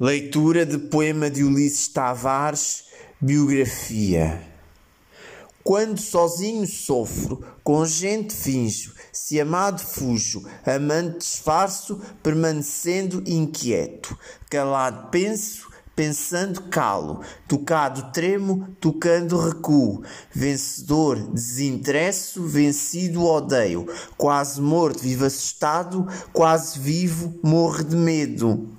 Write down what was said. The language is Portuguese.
Leitura de poema de Ulisses Tavares, biografia. Quando sozinho sofro, com gente finjo, se amado fujo, amante disfarço, permanecendo inquieto. Calado penso, pensando calo, tocado tremo, tocando recuo, vencedor desinteresso, vencido odeio, quase morto vivo assustado, quase vivo morre de medo.